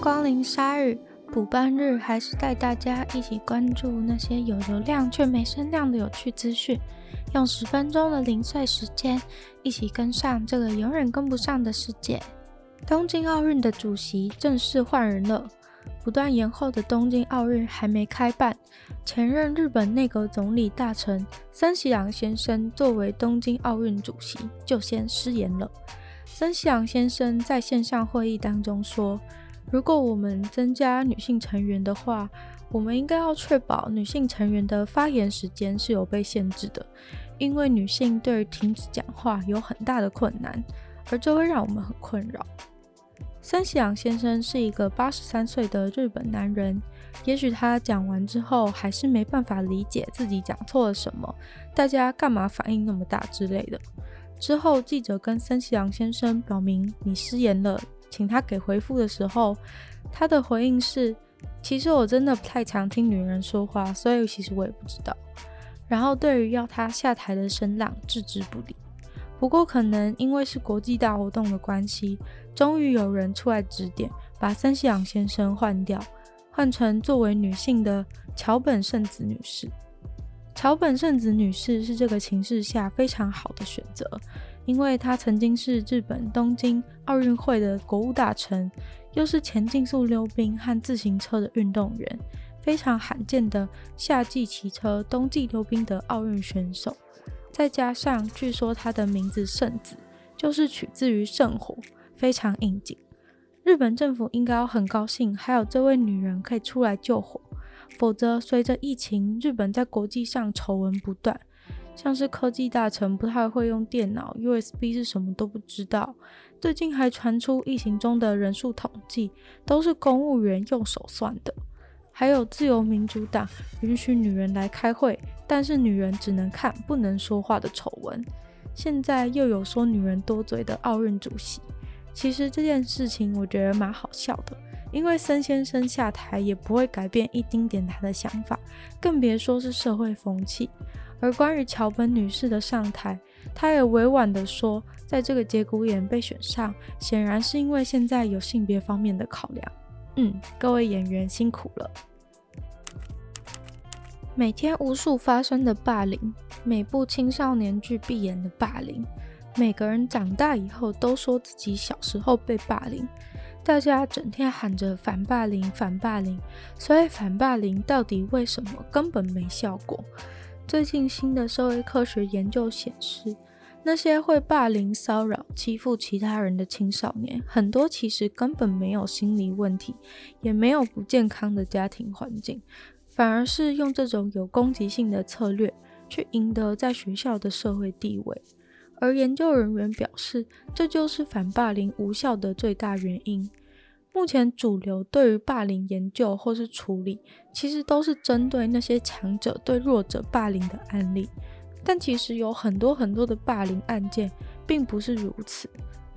光临鲨语补班日，还是带大家一起关注那些有流量却没声量的有趣资讯。用十分钟的零碎时间，一起跟上这个永远跟不上的世界。东京奥运的主席正式换人了。不断延后的东京奥运还没开办，前任日本内阁总理大臣森喜朗先生作为东京奥运主席，就先失言了。森喜朗先生在线上会议当中说：“如果我们增加女性成员的话，我们应该要确保女性成员的发言时间是有被限制的，因为女性对于停止讲话有很大的困难，而这会让我们很困扰。”森喜朗先生是一个八十三岁的日本男人，也许他讲完之后还是没办法理解自己讲错了什么，大家干嘛反应那么大之类的。之后，记者跟森喜朗先生表明你失言了，请他给回复的时候，他的回应是：“其实我真的不太常听女人说话，所以其实我也不知道。”然后对于要他下台的声浪置之不理。不过，可能因为是国际大活动的关系，终于有人出来指点，把森喜朗先生换掉，换成作为女性的桥本圣子女士。桥本圣子女士是这个情势下非常好的选择，因为他曾经是日本东京奥运会的国务大臣，又是前竞速溜冰和自行车的运动员，非常罕见的夏季骑车、冬季溜冰的奥运选手。再加上据说他的名字圣子就是取自于圣火，非常应景。日本政府应该要很高兴，还有这位女人可以出来救火。否则，随着疫情，日本在国际上丑闻不断，像是科技大臣不太会用电脑，USB 是什么都不知道。最近还传出疫情中的人数统计都是公务员用手算的。还有自由民主党允许女人来开会，但是女人只能看不能说话的丑闻。现在又有说女人多嘴的奥运主席。其实这件事情我觉得蛮好笑的。因为森先生下台也不会改变一丁点他的想法，更别说是社会风气。而关于桥本女士的上台，她也委婉地说，在这个节骨眼被选上，显然是因为现在有性别方面的考量。嗯，各位演员辛苦了。每天无数发生的霸凌，每部青少年剧必演的霸凌，每个人长大以后都说自己小时候被霸凌。大家整天喊着反霸凌、反霸凌，所以反霸凌到底为什么根本没效果？最近新的社会科学研究显示，那些会霸凌、骚扰、欺负其他人的青少年，很多其实根本没有心理问题，也没有不健康的家庭环境，反而是用这种有攻击性的策略去赢得在学校的社会地位。而研究人员表示，这就是反霸凌无效的最大原因。目前主流对于霸凌研究或是处理，其实都是针对那些强者对弱者霸凌的案例。但其实有很多很多的霸凌案件，并不是如此。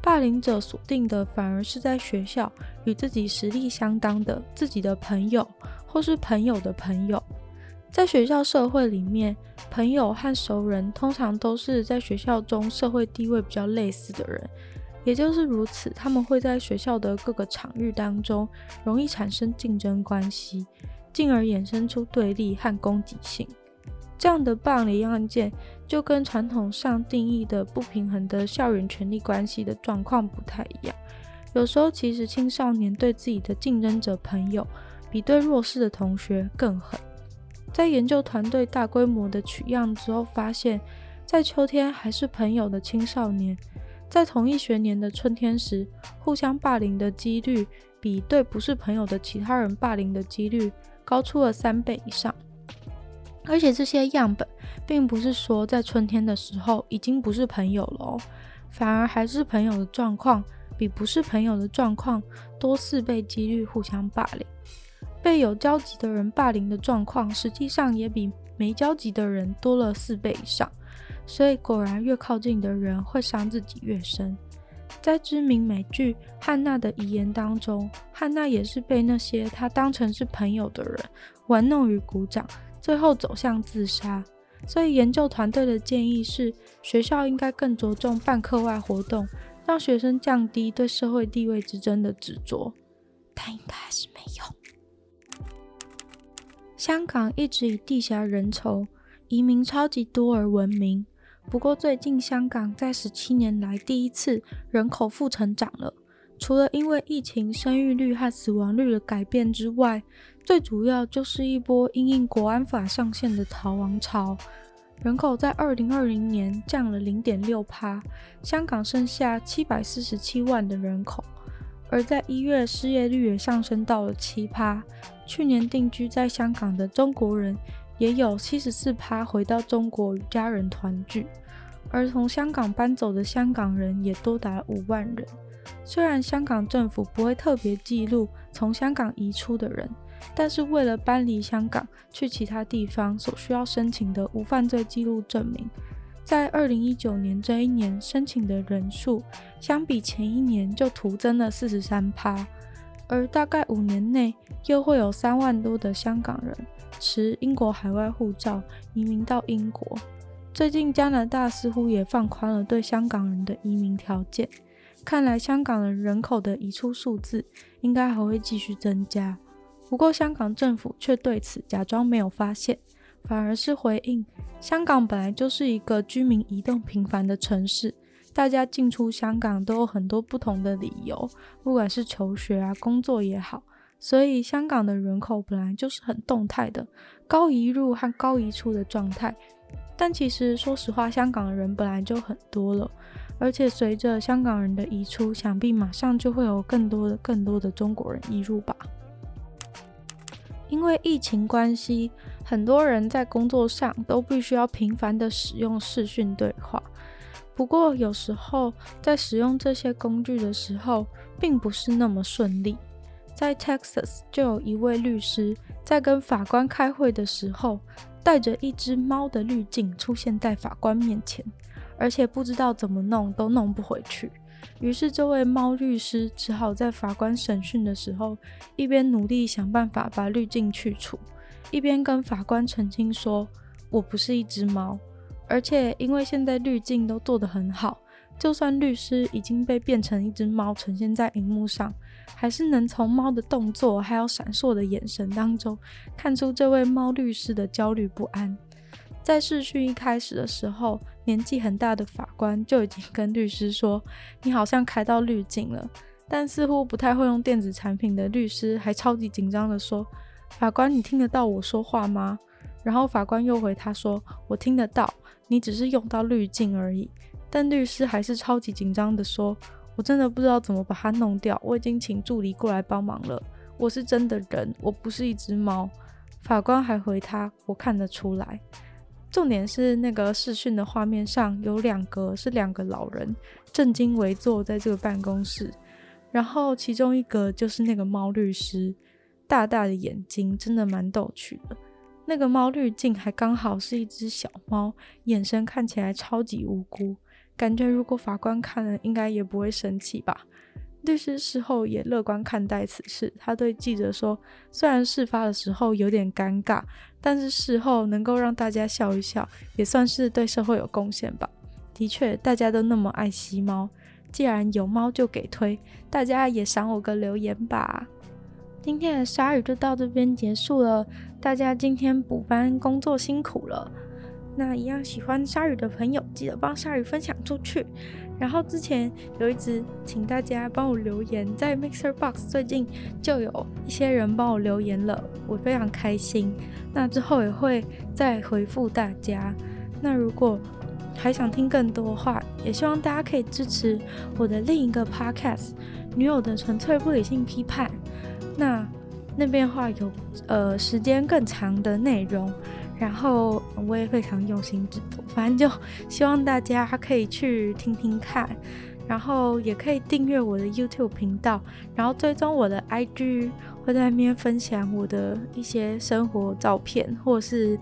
霸凌者锁定的反而是在学校与自己实力相当的自己的朋友，或是朋友的朋友。在学校社会里面，朋友和熟人通常都是在学校中社会地位比较类似的人，也就是如此，他们会在学校的各个场域当中容易产生竞争关系，进而衍生出对立和攻击性。这样的霸凌案件就跟传统上定义的不平衡的校园权力关系的状况不太一样。有时候，其实青少年对自己的竞争者朋友比对弱势的同学更狠。在研究团队大规模的取样之后，发现，在秋天还是朋友的青少年，在同一学年的春天时，互相霸凌的几率比对不是朋友的其他人霸凌的几率高出了三倍以上。而且这些样本并不是说在春天的时候已经不是朋友了哦，反而还是朋友的状况比不是朋友的状况多四倍几率互相霸凌。被有交集的人霸凌的状况，实际上也比没交集的人多了四倍以上。所以果然，越靠近的人会伤自己越深。在知名美剧《汉娜的遗言》当中，汉娜也是被那些她当成是朋友的人玩弄于股掌，最后走向自杀。所以研究团队的建议是，学校应该更着重办课外活动，让学生降低对社会地位之争的执着。但应该还是没有。香港一直以地狭人稠、移民超级多而闻名，不过最近香港在十七年来第一次人口负成长了。除了因为疫情生育率和死亡率的改变之外，最主要就是一波因应国安法上线的逃亡潮。人口在二零二零年降了零点六趴，香港剩下七百四十七万的人口。而在一月，失业率也上升到了七趴。去年定居在香港的中国人也有七十四趴回到中国与家人团聚，而从香港搬走的香港人也多达五万人。虽然香港政府不会特别记录从香港移出的人，但是为了搬离香港去其他地方所需要申请的无犯罪记录证明，在二零一九年这一年申请的人数，相比前一年就徒增了四十三趴，而大概五年内又会有三万多的香港人持英国海外护照移民到英国。最近加拿大似乎也放宽了对香港人的移民条件。看来香港的人口的移出数字应该还会继续增加，不过香港政府却对此假装没有发现，反而是回应：香港本来就是一个居民移动频繁的城市，大家进出香港都有很多不同的理由，不管是求学啊、工作也好，所以香港的人口本来就是很动态的，高移入和高移出的状态。但其实说实话，香港的人本来就很多了。而且随着香港人的移出，想必马上就会有更多的、更多的中国人移入吧。因为疫情关系，很多人在工作上都必须要频繁的使用视讯对话。不过有时候在使用这些工具的时候，并不是那么顺利。在 Texas 就有一位律师在跟法官开会的时候，带着一只猫的滤镜出现在法官面前。而且不知道怎么弄都弄不回去，于是这位猫律师只好在法官审讯的时候，一边努力想办法把滤镜去除，一边跟法官澄清说：“我不是一只猫。”而且因为现在滤镜都做得很好，就算律师已经被变成一只猫呈现在荧幕上，还是能从猫的动作还有闪烁的眼神当中，看出这位猫律师的焦虑不安。在试训一开始的时候，年纪很大的法官就已经跟律师说：“你好像开到滤镜了。”但似乎不太会用电子产品的律师还超级紧张地说：“法官，你听得到我说话吗？”然后法官又回他说：“我听得到，你只是用到滤镜而已。”但律师还是超级紧张地说：“我真的不知道怎么把它弄掉，我已经请助理过来帮忙了。我是真的人，我不是一只猫。”法官还回他：“我看得出来。”重点是那个视讯的画面上有两个是两个老人正襟危坐在这个办公室，然后其中一个就是那个猫律师，大大的眼睛真的蛮逗趣的。那个猫滤镜还刚好是一只小猫，眼神看起来超级无辜，感觉如果法官看了应该也不会生气吧。律师事后也乐观看待此事，他对记者说：“虽然事发的时候有点尴尬，但是事后能够让大家笑一笑，也算是对社会有贡献吧。的确，大家都那么爱惜猫，既然有猫就给推，大家也赏我个留言吧。”今天的鲨鱼就到这边结束了，大家今天补班工作辛苦了。那一样喜欢鲨鱼的朋友，记得帮鲨鱼分享出去。然后之前有一直请大家帮我留言，在 Mixer Box 最近就有一些人帮我留言了，我非常开心。那之后也会再回复大家。那如果还想听更多话，也希望大家可以支持我的另一个 Podcast《女友的纯粹不理性批判》。那那边的话有呃时间更长的内容。然后我也非常用心制作，反正就希望大家可以去听听看，然后也可以订阅我的 YouTube 频道，然后追踪我的 IG，会在那边分享我的一些生活照片或是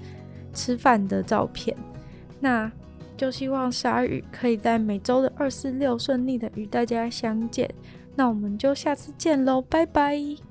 吃饭的照片。那就希望鲨鱼可以在每周的二四六顺利的与大家相见。那我们就下次见喽，拜拜。